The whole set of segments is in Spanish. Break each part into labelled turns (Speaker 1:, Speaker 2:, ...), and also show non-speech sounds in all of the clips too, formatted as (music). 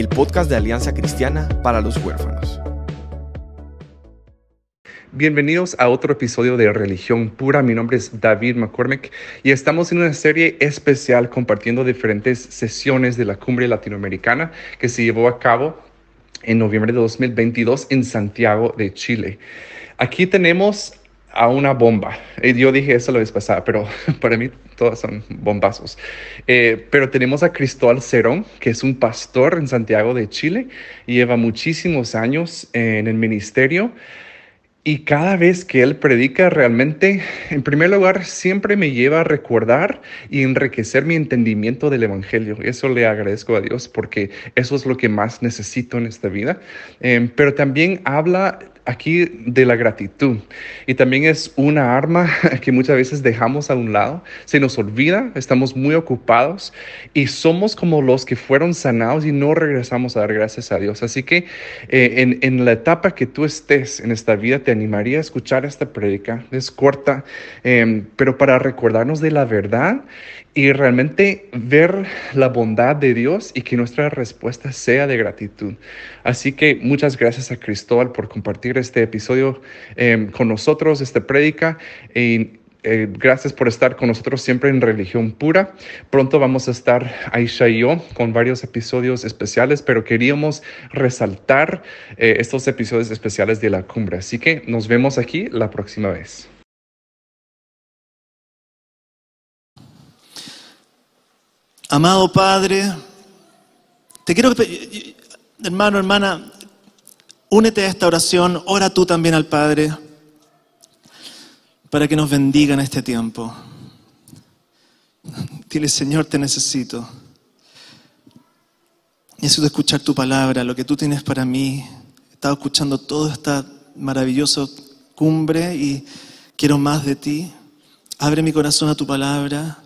Speaker 1: el podcast de Alianza Cristiana para los Huérfanos.
Speaker 2: Bienvenidos a otro episodio de Religión Pura. Mi nombre es David McCormick y estamos en una serie especial compartiendo diferentes sesiones de la Cumbre Latinoamericana que se llevó a cabo en noviembre de 2022 en Santiago de Chile. Aquí tenemos a una bomba. Yo dije eso la vez pasada, pero (laughs) para mí todas son bombazos. Eh, pero tenemos a Cristóbal Cerón, que es un pastor en Santiago de Chile y lleva muchísimos años en el ministerio. Y cada vez que él predica realmente, en primer lugar, siempre me lleva a recordar y enriquecer mi entendimiento del Evangelio. Eso le agradezco a Dios porque eso es lo que más necesito en esta vida. Eh, pero también habla aquí de la gratitud. Y también es una arma (laughs) que muchas veces dejamos a un lado, se nos olvida, estamos muy ocupados y somos como los que fueron sanados y no regresamos a dar gracias a Dios. Así que eh, en, en, la etapa que tú estés en esta vida, te animaría a escuchar esta prédica. Es corta, eh, pero para recordarnos de la verdad y realmente ver la bondad de Dios y que nuestra respuesta sea de gratitud. Así que muchas gracias a Cristóbal por compartir este episodio eh, con nosotros, esta prédica. Y, eh, gracias por estar con nosotros siempre en Religión Pura. Pronto vamos a estar Aisha y yo con varios episodios especiales, pero queríamos resaltar eh, estos episodios especiales de la cumbre. Así que nos vemos aquí la próxima vez.
Speaker 3: Amado Padre, te quiero, hermano, hermana, únete a esta oración, ora tú también al Padre para que nos bendiga en este tiempo. Dile, Señor, te necesito. Necesito escuchar tu palabra, lo que tú tienes para mí. He estado escuchando toda esta maravillosa cumbre y quiero más de ti. Abre mi corazón a tu palabra.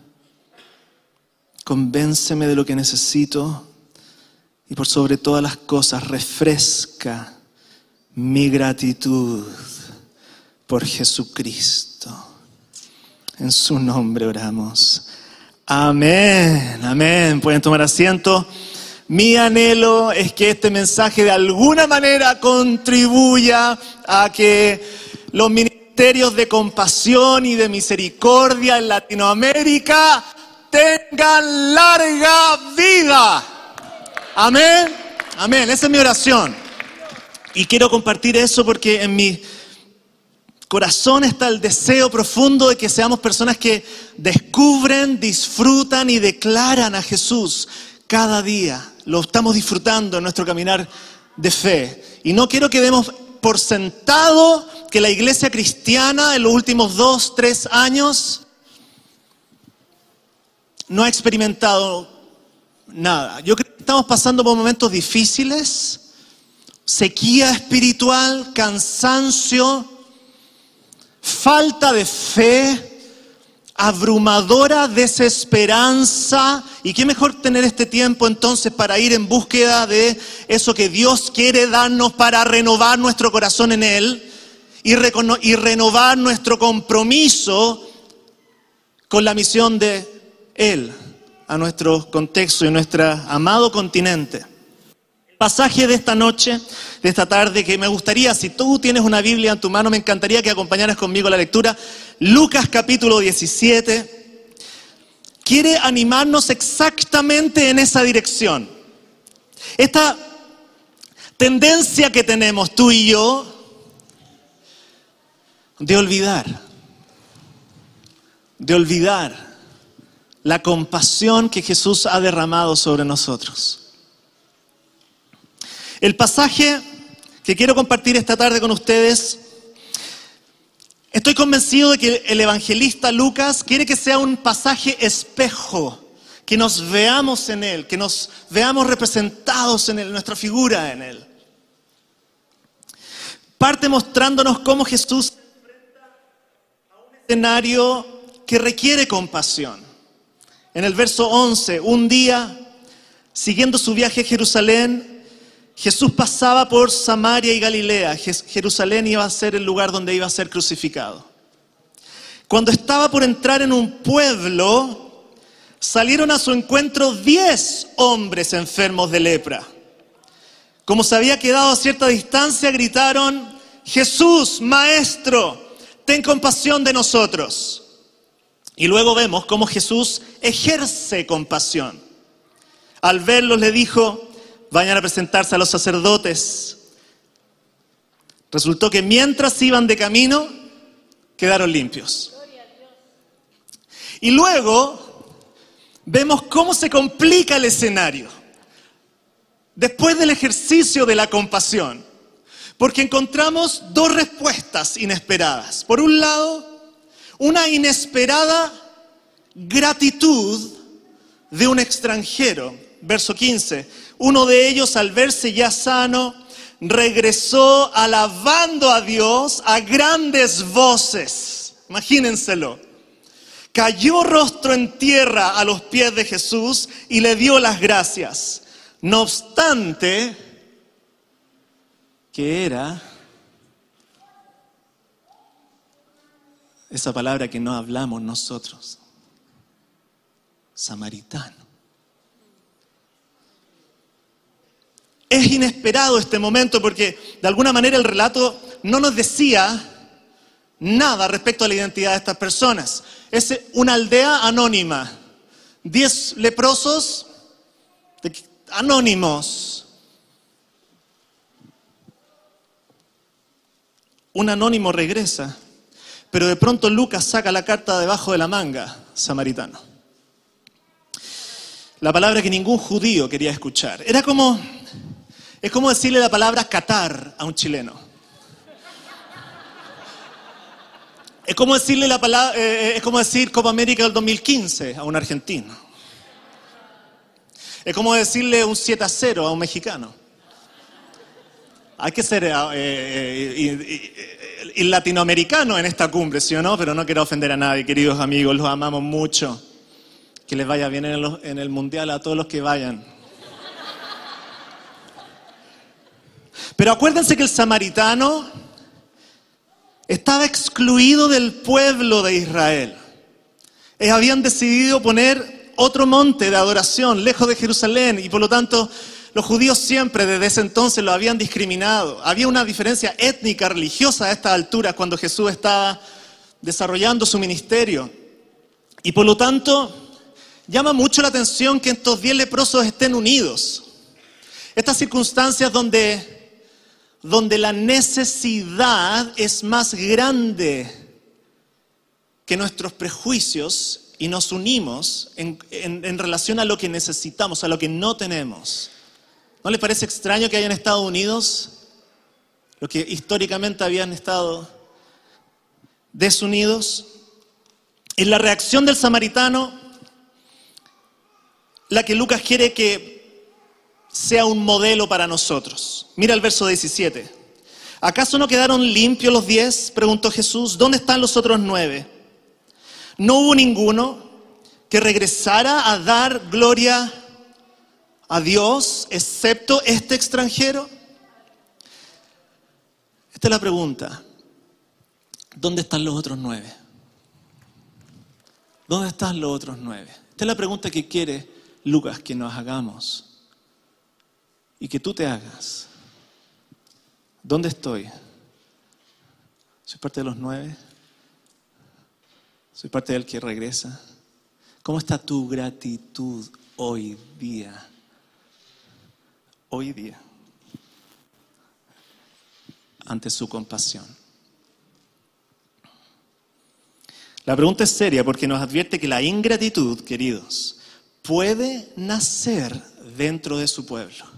Speaker 3: Convénceme de lo que necesito y por sobre todas las cosas refresca mi gratitud por Jesucristo. En su nombre oramos. Amén, amén. Pueden tomar asiento. Mi anhelo es que este mensaje de alguna manera contribuya a que los ministerios de compasión y de misericordia en Latinoamérica tengan larga vida. Amén. Amén. Esa es mi oración. Y quiero compartir eso porque en mi corazón está el deseo profundo de que seamos personas que descubren, disfrutan y declaran a Jesús cada día. Lo estamos disfrutando en nuestro caminar de fe. Y no quiero que demos por sentado que la iglesia cristiana en los últimos dos, tres años no ha experimentado nada. Yo creo que estamos pasando por momentos difíciles, sequía espiritual, cansancio, falta de fe, abrumadora desesperanza. ¿Y qué mejor tener este tiempo entonces para ir en búsqueda de eso que Dios quiere darnos para renovar nuestro corazón en Él y, renovar nuestro compromiso con la misión de él a nuestro contexto y nuestro amado continente. Pasaje de esta noche, de esta tarde, que me gustaría, si tú tienes una Biblia en tu mano, me encantaría que acompañaras conmigo la lectura. Lucas capítulo 17 quiere animarnos exactamente en esa dirección. Esta tendencia que tenemos tú y yo de olvidar, de olvidar la compasión que Jesús ha derramado sobre nosotros. El pasaje que quiero compartir esta tarde con ustedes, estoy convencido de que el evangelista Lucas quiere que sea un pasaje espejo, que nos veamos en él, que nos veamos representados en él, nuestra figura en él. parte mostrándonos cómo Jesús a un escenario que requiere compasión. En el verso 11, un día, siguiendo su viaje a Jerusalén, Jesús pasaba por Samaria y Galilea. Jerusalén iba a ser el lugar donde iba a ser crucificado. Cuando estaba por entrar en un pueblo, salieron a su encuentro diez hombres enfermos de lepra. Como se había quedado a cierta distancia, gritaron, Jesús, Maestro, ten compasión de nosotros. Y luego vemos cómo Jesús ejerce compasión. Al verlos le dijo, vayan a presentarse a los sacerdotes. Resultó que mientras iban de camino, quedaron limpios. Y luego vemos cómo se complica el escenario. Después del ejercicio de la compasión, porque encontramos dos respuestas inesperadas. Por un lado, una inesperada gratitud de un extranjero. Verso 15. Uno de ellos, al verse ya sano, regresó alabando a Dios a grandes voces. Imagínenselo. Cayó rostro en tierra a los pies de Jesús y le dio las gracias. No obstante, que era esa palabra que no hablamos nosotros, samaritano. Es inesperado este momento porque de alguna manera el relato no nos decía nada respecto a la identidad de estas personas. Es una aldea anónima. Diez leprosos anónimos un anónimo regresa, pero de pronto Lucas saca la carta debajo de la manga, samaritano. La palabra que ningún judío quería escuchar. Era como, es como decirle la palabra Qatar a un chileno. Es como decirle la palabra, eh, eh, es como decir Copa América del 2015 a un argentino. Es como decirle un 7 a 0 a un mexicano. Hay que ser eh, eh, latinoamericano en esta cumbre, ¿sí o no? Pero no quiero ofender a nadie, queridos amigos, los amamos mucho. Que les vaya bien en el mundial a todos los que vayan. Pero acuérdense que el samaritano estaba excluido del pueblo de Israel. Ellos habían decidido poner otro monte de adoración lejos de Jerusalén y por lo tanto los judíos siempre desde ese entonces lo habían discriminado. Había una diferencia étnica, religiosa a esta altura cuando Jesús estaba desarrollando su ministerio. Y por lo tanto, llama mucho la atención que estos diez leprosos estén unidos. Estas circunstancias donde, donde la necesidad es más grande que nuestros prejuicios y nos unimos en, relación a lo que necesitamos, a lo que no tenemos. ¿No les parece extraño que hayan estado unidos? Los que históricamente habían estado desunidos. En la reacción del samaritano, la que Lucas quiere que sea un modelo para nosotros. Mira el verso 17. ¿Acaso no quedaron limpios los diez? Preguntó Jesús. ¿Dónde están los otros nueve? ¿No hubo ninguno que regresara a dar gloria a Dios excepto este extranjero? Esta es la pregunta. ¿Dónde están los otros nueve? ¿Dónde están los otros nueve? Esta es la pregunta que quiere Lucas que nos hagamos y que tú te hagas. ¿Dónde estoy? ¿Soy parte de los nueve? ¿Soy parte del que regresa? ¿Cómo está tu gratitud hoy día? hoy día ante su compasión. La pregunta es seria porque nos advierte que la ingratitud, queridos, puede nacer dentro de su pueblo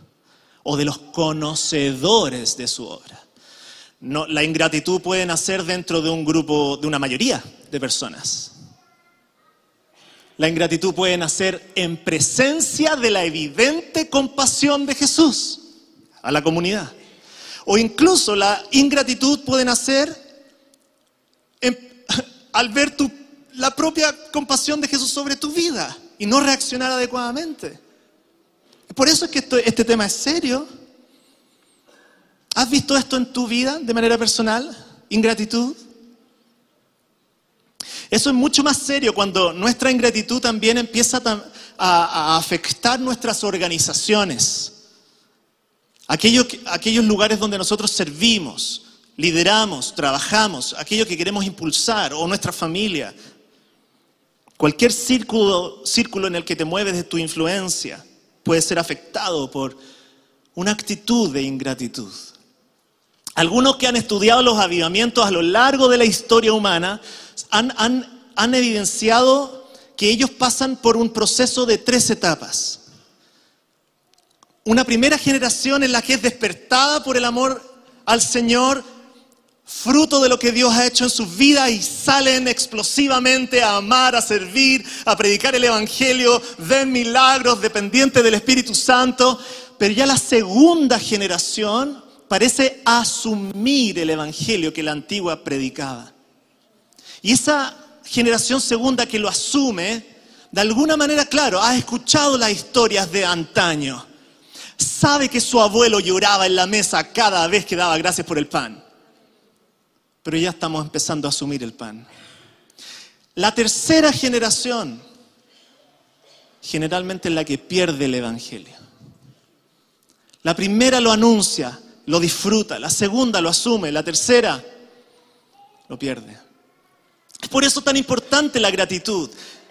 Speaker 3: o de los conocedores de su obra. No, la ingratitud puede nacer dentro de un grupo, de una mayoría de personas. La ingratitud puede nacer en presencia de la evidente compasión de Jesús a la comunidad. O incluso la ingratitud puede nacer (laughs) al ver tu- la propia compasión de Jesús sobre tu vida y no reaccionar adecuadamente. Por eso es que este tema es serio. ¿Has visto esto en tu vida de manera personal? Ingratitud. Eso es mucho más serio cuando nuestra ingratitud también empieza a, a afectar nuestras organizaciones. Aquello que- aquellos lugares donde nosotros servimos, lideramos, trabajamos, aquello que queremos impulsar, o nuestra familia. Cualquier círculo, círculo en el que te mueves de tu influencia puede ser afectado por una actitud de ingratitud. Algunos que han estudiado los avivamientos a lo largo de la historia humana han, han- han evidenciado que ellos pasan por un proceso de tres etapas. Una primera generación en la que es despertada por el amor al Señor, fruto de lo que Dios ha hecho en sus vidas y salen explosivamente a amar, a servir, a predicar el Evangelio, ven milagros dependientes del Espíritu Santo. Pero ya la segunda generación parece asumir el Evangelio que la antigua predicaba. Y esa generación segunda que lo asume, de alguna manera, claro, ha escuchado las historias de antaño. Sabe que su abuelo lloraba en la mesa cada vez que daba gracias por el pan. Pero ya estamos empezando a asumir el pan. La tercera generación, generalmente es la que pierde el Evangelio. La primera lo anuncia, lo disfruta, la segunda lo asume, la tercera lo pierde. Es por eso tan importante la gratitud,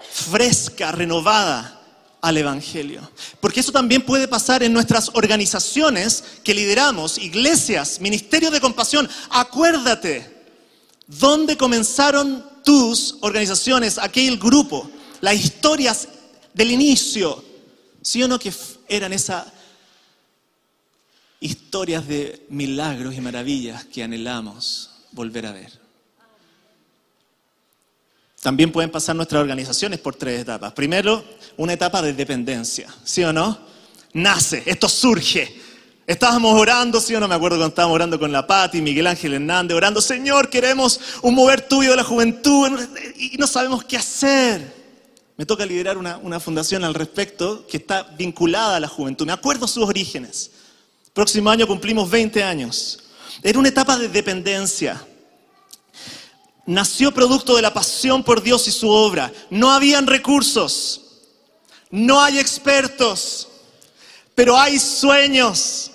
Speaker 3: fresca, renovada al Evangelio. Porque eso también puede pasar en nuestras organizaciones que lideramos, iglesias, ministerios de compasión. Acuérdate, ¿dónde comenzaron tus organizaciones, aquel grupo? Las historias del inicio, ¿sí o no que eran esas historias de milagros y maravillas que anhelamos volver a ver? También pueden pasar nuestras organizaciones por tres etapas. Primero, una etapa de dependencia, ¿sí o no? Nace, esto surge. Estábamos orando, ¿sí o no? Me acuerdo cuando estábamos orando con la Pati, Miguel Ángel Hernández, orando, Señor, queremos un mover tuyo de la juventud y no sabemos qué hacer. Me toca liderar una, una fundación al respecto que está vinculada a la juventud. Me acuerdo sus orígenes. Próximo año cumplimos 20 años. Era una etapa de dependencia nació producto de la pasión por Dios y su obra. No habían recursos, no hay expertos, pero hay sueños,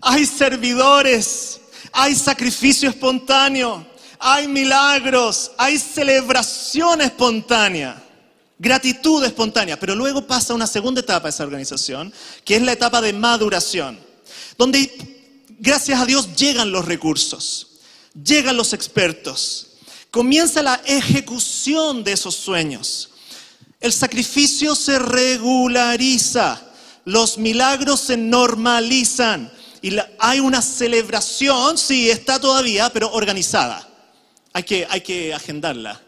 Speaker 3: hay servidores, hay sacrificio espontáneo, hay milagros, hay celebración espontánea, gratitud espontánea. Pero luego pasa una segunda etapa esa organización, que es la etapa de maduración, donde gracias a Dios llegan los recursos, llegan los expertos comienza la ejecución de esos sueños. El sacrificio se regulariza, los milagros se normalizan y la- hay una celebración, sí, está todavía, pero organizada. Hay que, hay que agendarla.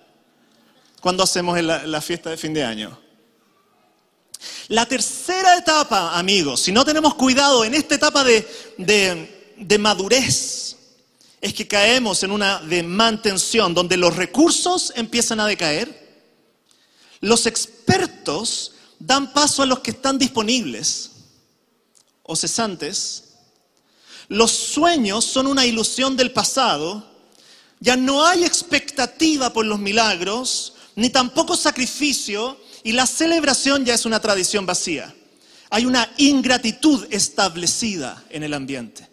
Speaker 3: ¿Cuándo hacemos la, la fiesta de fin de año? La tercera etapa, amigos, si no tenemos cuidado en esta etapa de, de- de madurez, es que caemos en una de mantención donde los recursos empiezan a decaer, los expertos dan paso a los que están disponibles o cesantes, los sueños son una ilusión del pasado, ya no hay expectativa por los milagros, ni tampoco sacrificio, y la celebración ya es una tradición vacía. Hay una ingratitud establecida en el ambiente.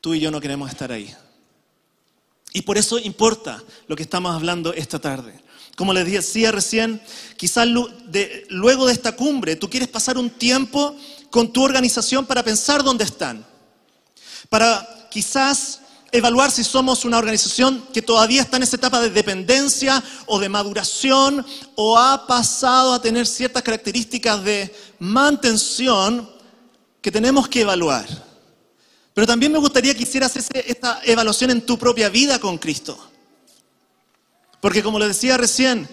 Speaker 3: Tú y yo no queremos estar ahí. Y por eso importa lo que estamos hablando esta tarde. Como les decía recién, quizás luego de esta cumbre tú quieres pasar un tiempo con tu organización para pensar dónde están. Para quizás evaluar si somos una organización que todavía está en esa etapa de dependencia o de maduración o ha pasado a tener ciertas características de mantención que tenemos que evaluar. Pero también me gustaría que hicieras esta evaluación en tu propia vida con Cristo. Porque como les decía recién,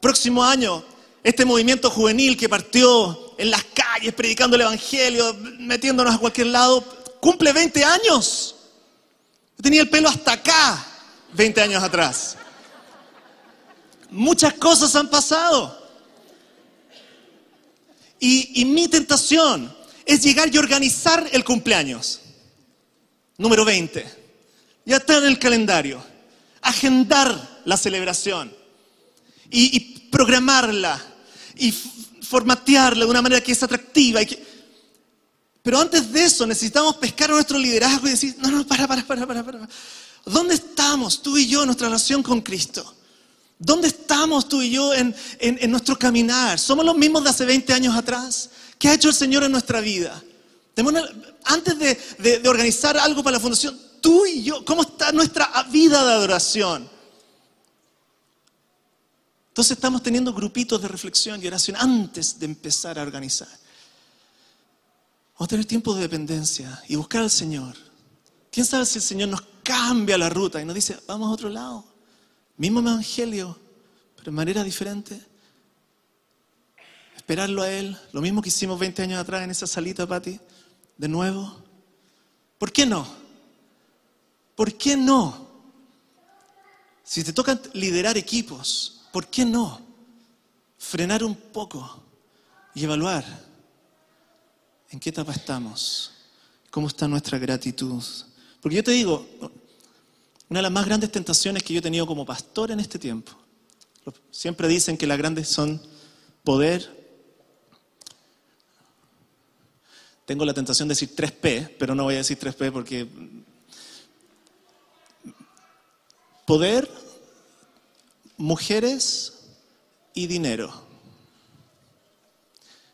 Speaker 3: próximo año, este movimiento juvenil que partió en las calles predicando el Evangelio, metiéndonos a cualquier lado, cumple 20 años. Tenía el pelo hasta acá 20 años atrás. Muchas cosas han pasado. Y, y mi tentación es llegar y organizar el cumpleaños. Número 20. Ya está en el calendario. Agendar la celebración. Y, y programarla. Y formatearla de una manera que es atractiva. y que- Pero antes de eso necesitamos pescar nuestro liderazgo y decir, no, no, para, para, para, para, para. ¿Dónde estamos tú y yo en nuestra relación con Cristo? ¿Dónde estamos tú y yo en, en- en nuestro caminar? ¿Somos los mismos de hace 20 años atrás? ¿Qué ha hecho el Señor en nuestra vida? Antes de- de organizar algo para la fundación, tú y yo, ¿cómo está nuestra vida de adoración? Entonces estamos teniendo grupitos de reflexión y oración antes de empezar a organizar. Vamos a tener tiempo de dependencia y buscar al Señor. ¿Quién sabe si el Señor nos cambia la ruta y nos dice, vamos a otro lado? Mismo evangelio, pero de manera diferente. Esperarlo a Él, lo mismo que hicimos 20 años atrás en esa salita, Pati, de nuevo. ¿Por qué no? ¿Por qué no? Si te toca liderar equipos, ¿por qué no? Frenar un poco y evaluar en qué etapa estamos, cómo está nuestra gratitud. Porque yo te digo, una de las más grandes tentaciones que yo he tenido como pastor en este tiempo, siempre dicen que las grandes son poder, tengo la tentación de decir 3P, pero no voy a decir 3P porque poder, mujeres y dinero.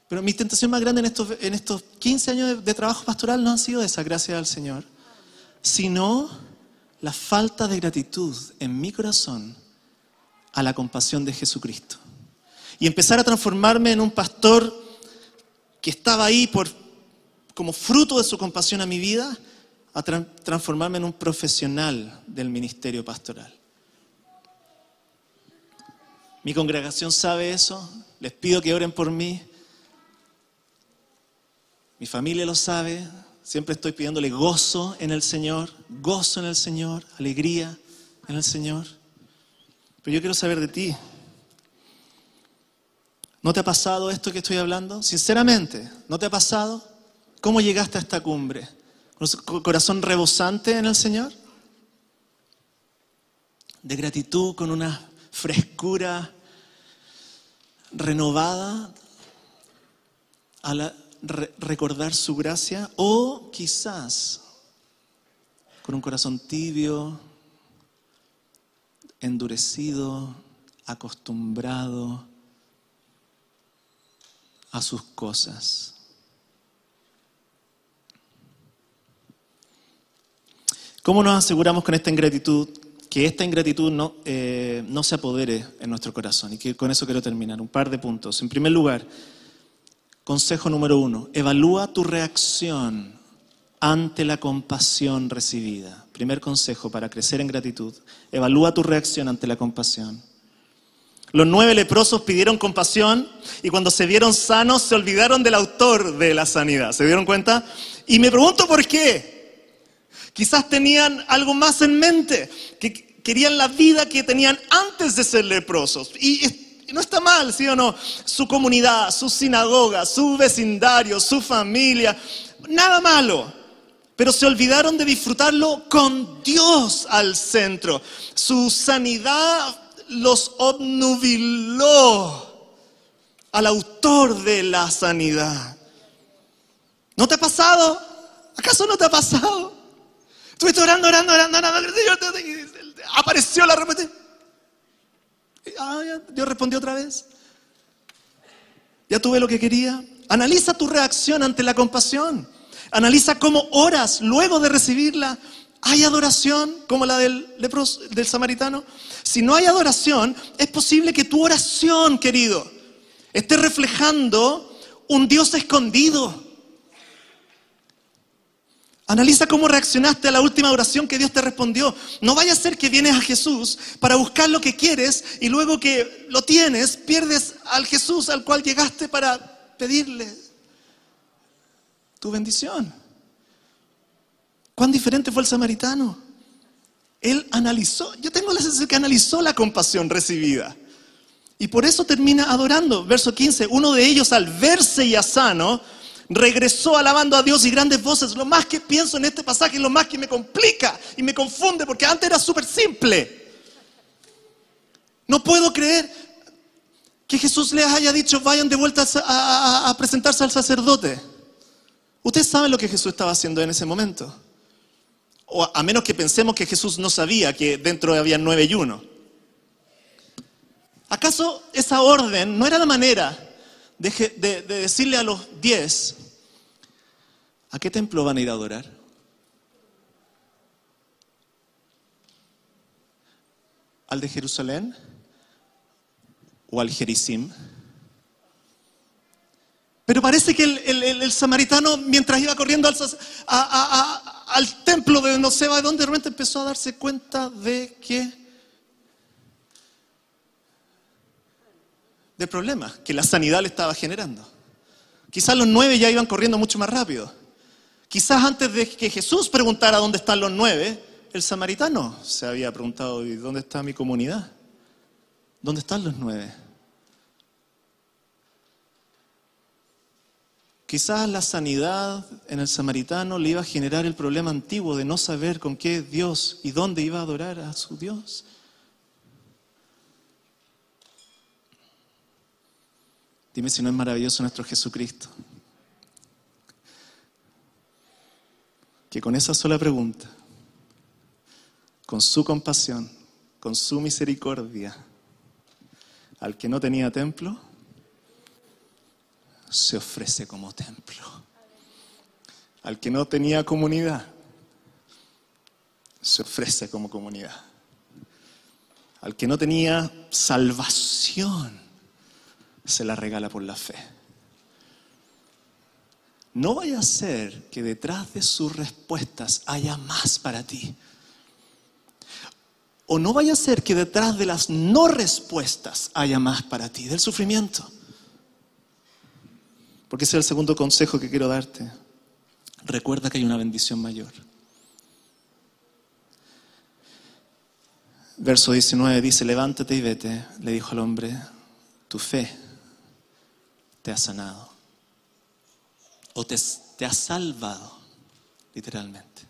Speaker 3: Pero mi tentación más grande en estos, en estos 15 años de, trabajo pastoral no han sido esa, gracias al Señor, sino la falta de gratitud en mi corazón a la compasión de Jesucristo. Y empezar a transformarme en un pastor que estaba ahí por, como fruto de su compasión a mi vida, a tran- transformarme en un profesional del ministerio pastoral. Mi congregación sabe eso, les pido que oren por mí. Mi familia lo sabe, siempre estoy pidiéndole gozo en el Señor, gozo en el Señor, alegría en el Señor. Pero yo quiero saber de ti. ¿No te ha pasado esto que estoy hablando? Sinceramente, ¿no te ha pasado? ¿Cómo llegaste a esta cumbre? ¿Con corazón rebosante en el Señor? De gratitud, con una frescura renovada a la- re- recordar su gracia o quizás con un corazón tibio, endurecido, acostumbrado a sus cosas. ¿Cómo nos aseguramos con esta ingratitud que esta ingratitud no, eh, no se apodere en nuestro corazón? Y que con eso quiero terminar. Un par de puntos. En primer lugar, consejo número uno, evalúa tu reacción ante la compasión recibida. Primer consejo para crecer en gratitud. Evalúa tu reacción ante la compasión. Los nueve leprosos pidieron compasión y cuando se vieron sanos se olvidaron del autor de la sanidad. ¿Se dieron cuenta? Y me pregunto por qué. Quizás tenían algo más en mente, que querían la vida que tenían antes de ser leprosos. Y no está mal, ¿sí o no? Su comunidad, su sinagoga, su vecindario, su familia, nada malo. Pero se olvidaron de disfrutarlo con Dios al centro. Su sanidad los obnubiló al autor de la sanidad. ¿No te ha pasado? ¿Acaso no te ha pasado? Estuviste orando, orando, orando, orando, apareció la respuesta. Ah, Dios respondió otra vez. Ya tuve lo que quería. Analiza tu reacción ante la compasión. Analiza cómo oras luego de recibirla. ¿Hay adoración como la del, lepros- del samaritano? Si no hay adoración, es posible que tu oración, querido, esté reflejando un Dios escondido. Analiza cómo reaccionaste a la última oración que Dios te respondió. No vaya a ser que vienes a Jesús para buscar lo que quieres y luego que lo tienes, pierdes al Jesús al cual llegaste para pedirle tu bendición. ¿Cuán diferente fue el samaritano? Él analizó, yo tengo la sensación que analizó la compasión recibida. Y por eso termina adorando. Verso 15, uno de ellos al verse ya sano, regresó alabando a Dios y grandes voces. Lo más que pienso en este pasaje, lo más que me complica y me confunde, porque antes era súper simple. No puedo creer que Jesús les haya dicho, vayan de vuelta a, presentarse al sacerdote. Ustedes saben lo que Jesús estaba haciendo en ese momento. O a menos que pensemos que Jesús no sabía que dentro había nueve y uno. ¿Acaso esa orden no era la manera de, decirle a los diez, ¿a qué templo van a ir a adorar? ¿Al de Jerusalén o al Jericim? Pero parece que el, samaritano, mientras iba corriendo al, al templo de no sé de dónde, de repente empezó a darse cuenta de que de problemas que la sanidad le estaba generando. Quizás los nueve ya iban corriendo mucho más rápido. Quizás antes de que Jesús preguntara dónde están los nueve, el samaritano se había preguntado, ¿y dónde está mi comunidad? ¿Dónde están los nueve? Quizás la sanidad en el samaritano le iba a generar el problema antiguo de no saber con qué Dios y dónde iba a adorar a su Dios. Dime si no es maravilloso nuestro Jesucristo. Que con esa sola pregunta, con su compasión, con su misericordia, al que no tenía templo, se ofrece como templo. Al que no tenía comunidad, se ofrece como comunidad. Al que no tenía salvación, se la regala por la fe. No vaya a ser que detrás de sus respuestas haya más para ti. O no vaya a ser que detrás de las no respuestas haya más para ti, del sufrimiento. Porque ese es el segundo consejo que quiero darte. Recuerda que hay una bendición mayor. Verso 19 dice, levántate y vete, le dijo al hombre, tu fe te ha sanado. O te, ha salvado, literalmente.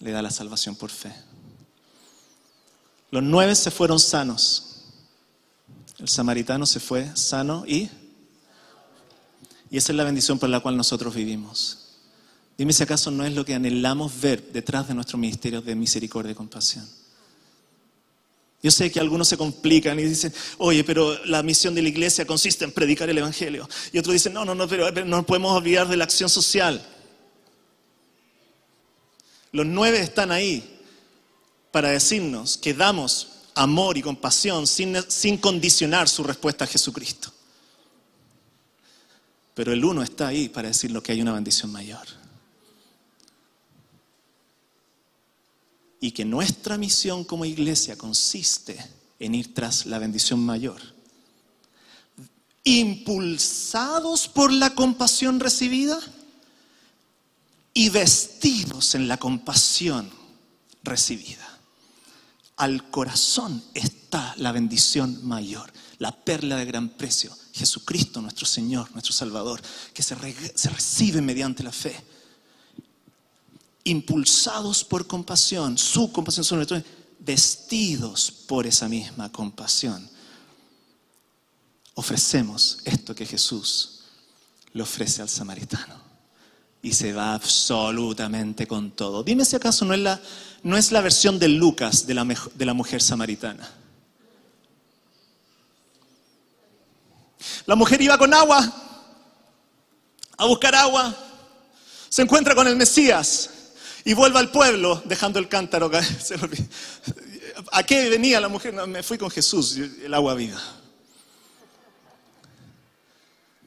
Speaker 3: Le da la salvación por fe. Los nueve se fueron sanos. El samaritano se fue sano y... Y esa es la bendición por la cual nosotros vivimos. Dime si acaso no es lo que anhelamos ver detrás de nuestro ministerio de misericordia y compasión. Yo sé que algunos se complican y dicen, oye, pero la misión de la iglesia consiste en predicar el Evangelio. Y otros dicen, no, no, no, pero no podemos olvidar de la acción social. Los nueve están ahí para decirnos que damos amor y compasión sin, sin condicionar su respuesta a Jesucristo. Pero el uno está ahí para decirnos que hay una bendición mayor. Y que nuestra misión como iglesia consiste en ir tras la bendición mayor. Impulsados por la compasión recibida y vestidos en la compasión recibida. Al corazón está la bendición mayor, la perla de gran precio, Jesucristo nuestro Señor, nuestro Salvador, que se, se recibe mediante la fe impulsados por compasión, su compasión sobre todo, vestidos por esa misma compasión. Ofrecemos esto que Jesús le ofrece al samaritano. Y se va absolutamente con todo. Dime si acaso no es la, no es la versión de Lucas de la, de la mujer samaritana. La mujer iba con agua a buscar agua, se encuentra con el Mesías, y vuelva al pueblo dejando el cántaro. (laughs) ¿A qué venía la mujer? me fui con Jesús, el agua viva.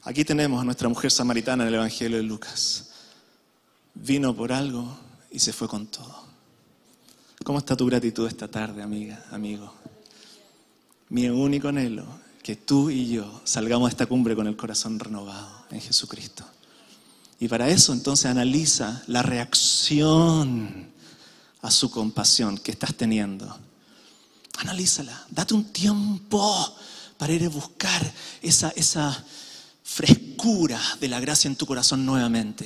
Speaker 3: Aquí tenemos a nuestra mujer samaritana en el Evangelio de Lucas. Vino por algo y se fue con todo. ¿Cómo está tu gratitud esta tarde, amiga, amigo? Mi único anhelo, que tú y yo salgamos de esta cumbre con el corazón renovado en Jesucristo Y para eso entonces analiza la reacción a su compasión que estás teniendo. Analízala, date un tiempo para ir a buscar esa, esa frescura de la gracia en tu corazón nuevamente.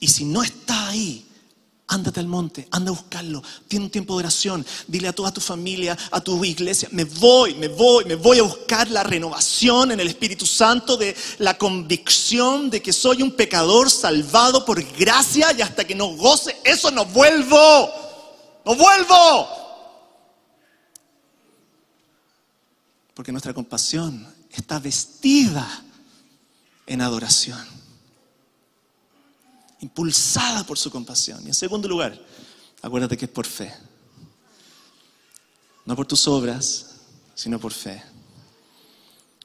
Speaker 3: Y si no está ahí, Ándate al monte, anda a buscarlo. Tiene un tiempo de oración. Dile a toda tu familia, a tu iglesia, me voy, me voy, me voy a buscar la renovación en el Espíritu Santo de la convicción de que soy un pecador salvado por gracia y hasta que no goce eso no vuelvo. No vuelvo. Porque nuestra compasión está vestida en adoración impulsada por su compasión. Y en segundo lugar, acuérdate que es por fe. No por tus obras, sino por fe.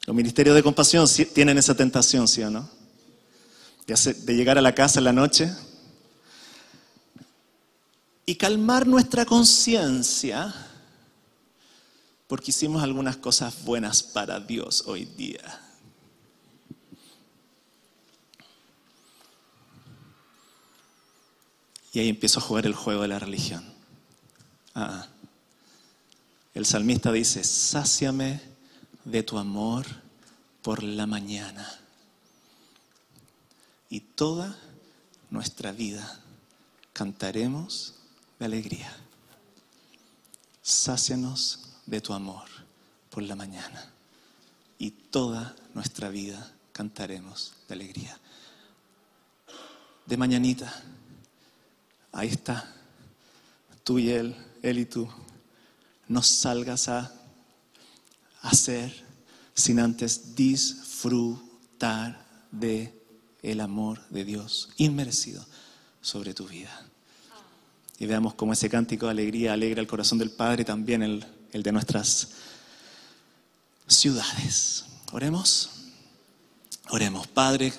Speaker 3: Los ministerios de compasión tienen esa tentación, ¿sí o no? De llegar a la casa en la noche y calmar nuestra conciencia porque hicimos algunas cosas buenas para Dios hoy día. Y ahí empiezo a jugar el juego de la religión. Ah, el salmista dice, sáciame de tu amor por la mañana. Y toda nuestra vida cantaremos de alegría. Sácianos de tu amor por la mañana. Y toda nuestra vida cantaremos de alegría. De mañanita Ahí está. Tú y él, él y tú. No salgas a hacer sin antes disfrutar de el amor de Dios inmerecido sobre tu vida. Y veamos cómo ese cántico de alegría alegra el corazón del Padre, también el, el de nuestras ciudades. Oremos. Oremos. Padre,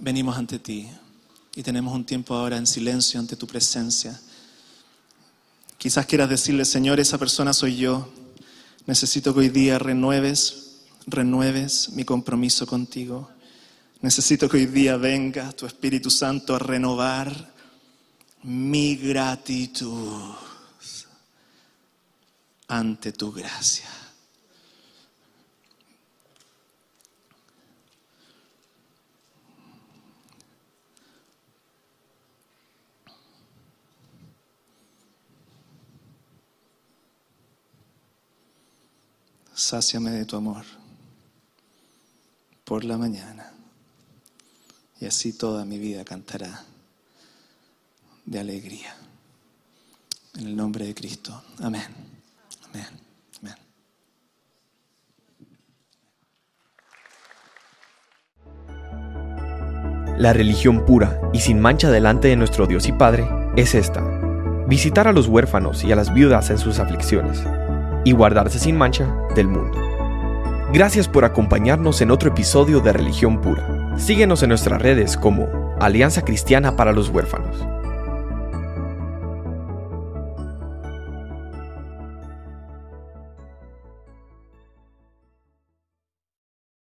Speaker 3: venimos ante ti y tenemos un tiempo ahora en silencio ante tu presencia. Quizás quieras decirle, Señor, esa persona soy yo. Necesito que hoy día renueves, renueves mi compromiso contigo. Necesito que hoy día venga tu Espíritu Santo a renovar mi gratitud ante tu gracia. Sáciame de tu amor por la mañana. Y así toda mi vida cantará de alegría. En el nombre de Cristo. Amén. Amén. Amén.
Speaker 1: La religión pura y sin mancha delante de nuestro Dios y Padre es esta. Visitar a los huérfanos y a las viudas en sus aflicciones y guardarse sin mancha del mundo. Gracias por acompañarnos en otro episodio de Religión Pura. Síguenos en nuestras redes como Alianza Cristiana para los Huérfanos.